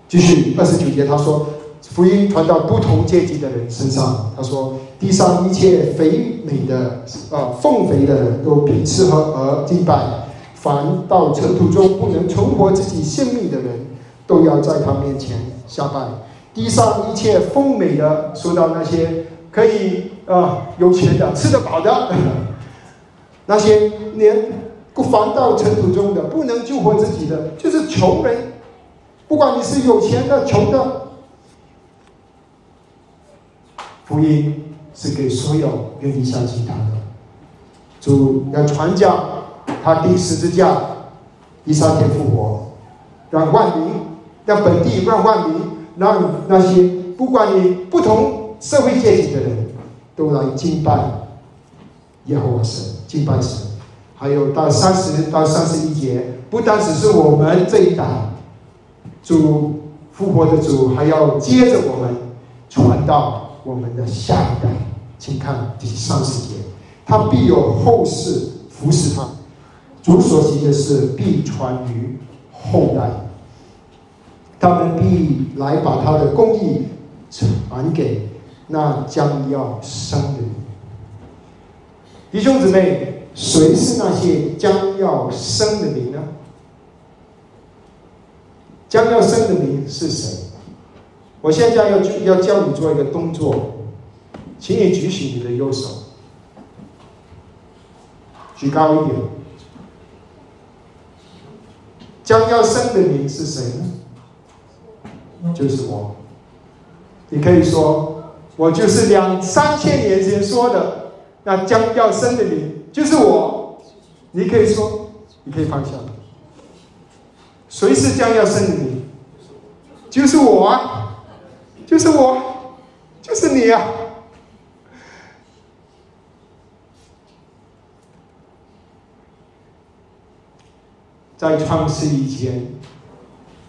继续二十九节，他说：“福音传到不同阶级的人身上。他说：“地上一切肥美的啊，奉肥的人都必吃喝而敬拜。凡到尘土中不能存活自己性命的人，都要在他面前下拜。地上一切丰美的，说到那些可以啊有钱的、吃得饱的，那些连凡到尘土中的不能救活自己的，就是穷人。不管你是有钱的、穷的。”福音是给所有愿意相信他的。主要传教他钉十字架，第三天复活，让万民，让本地，让万民，让那些不管你不同社会阶级的人都来敬拜耶和华神，敬拜神。还有到三十到三十一节，不单只是我们这一代，主复活的主还要接着我们传到。我们的下一代，请看第三十节，他必有后世服侍他。主所行的事必传于后代，他们必来把他的公义传给那将要生的人。弟兄姊妹，谁是那些将要生的灵呢？将要生的灵是谁？我现在要要教你做一个动作，请你举起你的右手，举高一点。将要生的你是谁呢？就是我。你可以说，我就是两三千年前说的那将要生的你，就是我。你可以说，你可以放下。谁是将要生的你？就是我啊。就是我，就是你呀！在创世以前，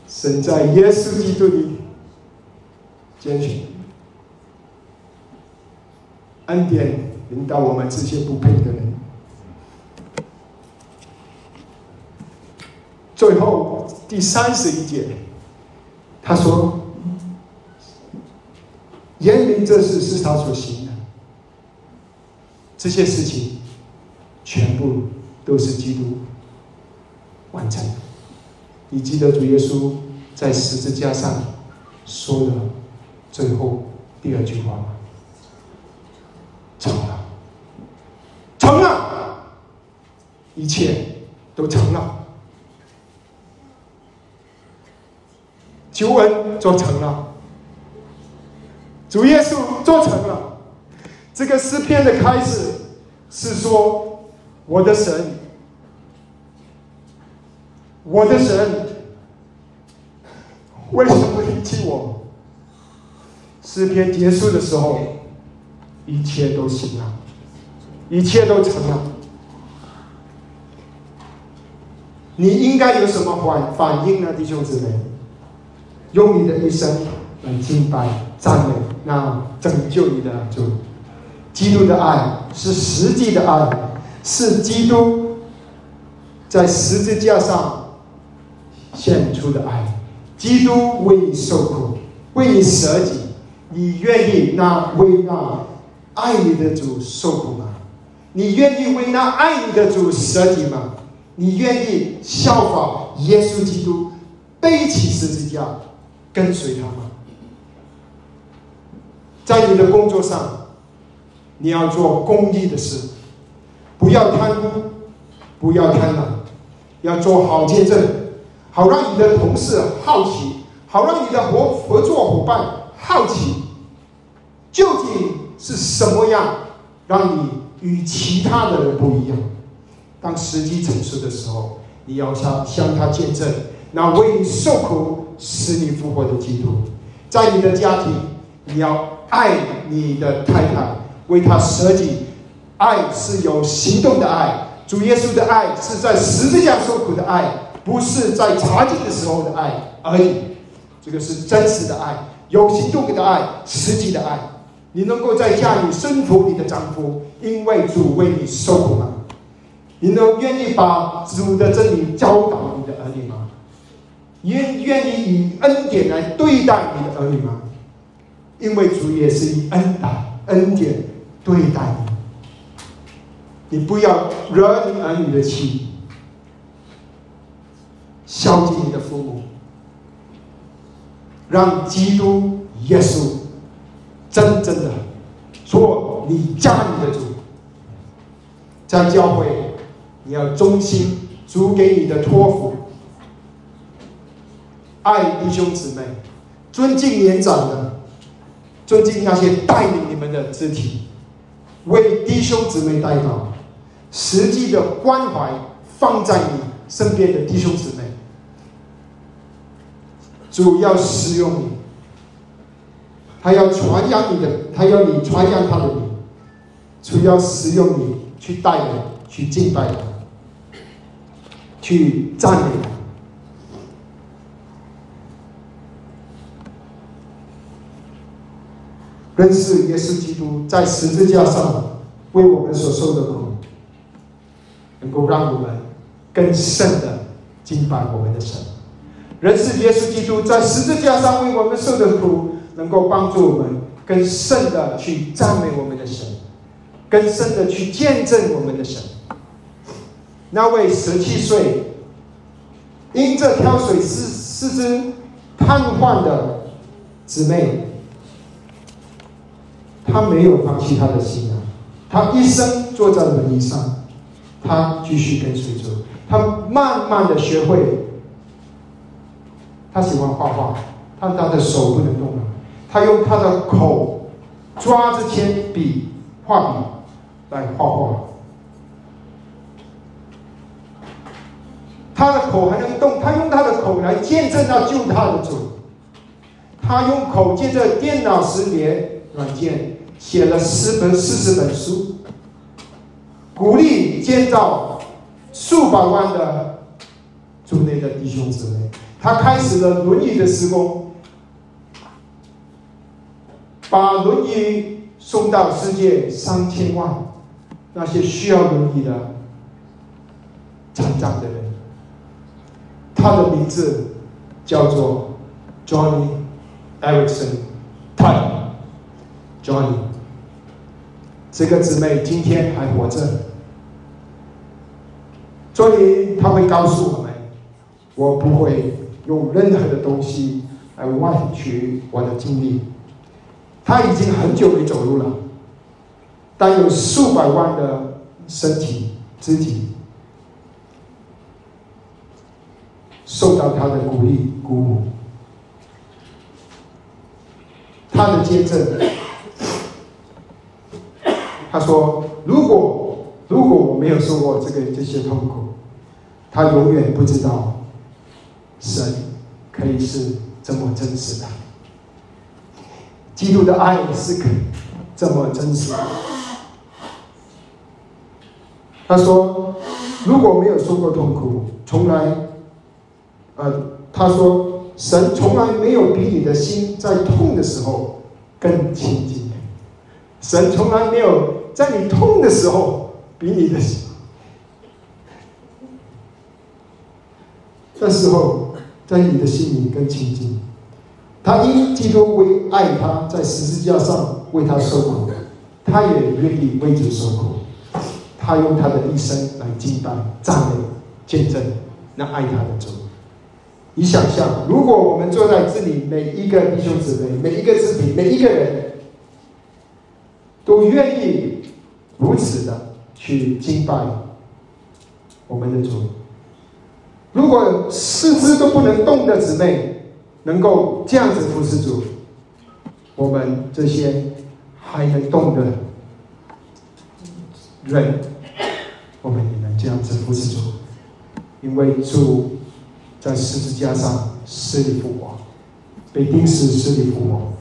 神在耶稣基督里拣选恩典，引导我们这些不配的人。最后第三十一节，他说。言明这事是他所行的，这些事情全部都是基督完成。你记得主耶稣在十字架上说的最后第二句话吗？成了，成了，一切都成了，求恩做成了。主耶稣做成了这个诗篇的开始，是说我的神，我的神为什么离弃我？诗篇结束的时候，一切都行了，一切都成了。你应该有什么反反应呢，弟兄姊妹？用你的一生来敬拜、赞美。那拯救你的主，基督的爱是实际的爱，是基督在十字架上献出的爱。基督为你受苦，为你舍己，你愿意那为那爱你的主受苦吗？你愿意为那爱你的主舍己吗？你愿意效仿耶稣基督，背起十字架跟随他吗？在你的工作上，你要做公益的事，不要贪污，不要贪婪，要做好见证，好让你的同事好奇，好让你的合合作伙伴好奇，究竟是什么样让你与其他的人不一样？当时机成熟的时候，你要向向他见证，那为你受苦、使你复活的基督，在你的家庭，你要。爱你的太太，为她舍己，爱是有行动的爱。主耶稣的爱是在十字架受苦的爱，不是在茶经的时候的爱而已。这个是真实的爱，有行动的爱，实际的爱。你能够在家里顺服你的丈夫，因为主为你受苦吗？你能愿意把主的真理教导你的儿女吗？愿愿意以恩典来对待你的儿女吗？因为主也是以恩待、恩典对待你。你不要惹你儿女的气，靠近你的父母，让基督耶稣真正的做你家里的主。在教会，你要忠心主给你的托付，爱弟兄姊妹，尊敬年长的，尊敬那些带领你们的肢体，为弟兄姊妹带祷，实际的关怀放在你身边的弟兄姊妹，主要使用你，他要传扬你的，他要你传扬他的名，主要使用你。去带人，去敬拜他，去赞美他。认识耶稣基督在十字架上为我们所受的苦，能够让我们更深的敬拜我们的神。认识耶稣基督在十字架上为我们受的苦，能够帮助我们更深的去赞美我们的神。更深的去见证我们的神。那位十七岁因这挑水四四肢瘫痪的姊妹，她没有放弃她的信仰，她一生坐在轮椅上，她继续跟随着，她慢慢的学会，他喜欢画画，但他的手不能动了，他用他的口抓着铅笔画笔。来画画，他的口还能动，他用他的口来见证他救他的主。他用口借着电脑识别软件写了四本四十本书，鼓励建造数百万的族内的弟兄姊妹。他开始了轮椅的施工，把轮椅送到世界三千万。那些需要轮椅的残障的人，他的名字叫做 Johnny Erickson Ty Johnny。这个姊妹今天还活着。Johnny 他会告诉我，我不会用任何的东西来换取我的经历。他已经很久没走路了。但有数百万的身体肢体受到他的鼓励鼓舞，他的见证，他说：“如果如果我没有受过这个这些痛苦，他永远不知道神可以是这么真实的，基督的爱是可以这么真实的。”他说：“如果没有受过痛苦，从来，呃，他说，神从来没有比你的心在痛的时候更亲近。神从来没有在你痛的时候比你的心，那时候在你的心里更亲近。他因基督为爱他，在十字架上为他受苦，他也愿意为主受苦。”他用他的一生来敬拜、赞美、见证那爱他的主。你想象，如果我们坐在这里，每一个弟兄姊妹、每一个肢体、每一个人，都愿意如此的去敬拜我们的主。如果四肢都不能动的姊妹能够这样子服侍主，我们这些还能动的人。我们也能这样子服侍主，因为主在十字架上死里复活，被钉死死里复活。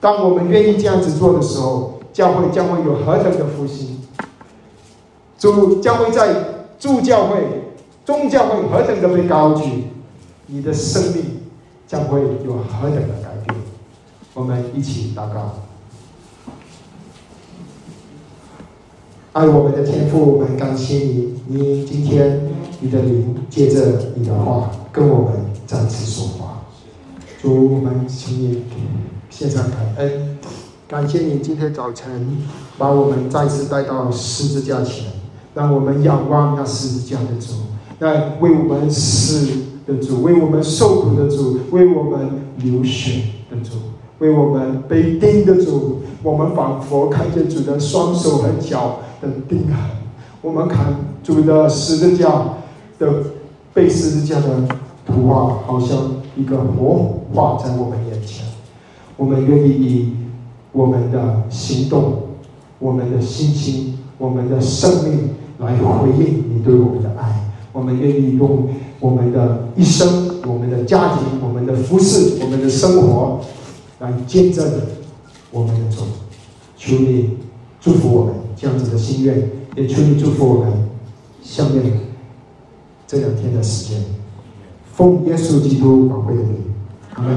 当我们愿意这样子做的时候，教会将会有何等的复兴？主将会在助教会、宗教会何等的被高举，你的生命将会有何等的改变？我们一起祷告。爱我们的天父，我们感谢你。你今天你的灵借着你的话跟我们再次说话。主，我们请你献上感恩。感谢你今天早晨把我们再次带到十字架前，让我们仰望那十字架的主，那为我们死的主，为我们受苦的主，为我们流血的主，为我们被钉的主。我们仿佛看见主的双手和脚的钉痕，我们看主的十字架的被十字架的图画，好像一个活画在我们眼前。我们愿意以我们的行动、我们的心情、我们的生命来回应你对我们的爱。我们愿意用我们的一生、我们的家庭、我们的服饰、我们的生活来见证。我们的主，求你祝福我们这样子的心愿，也求你祝福我们下面这两天的时间，奉耶稣基督宝贵的名，阿门。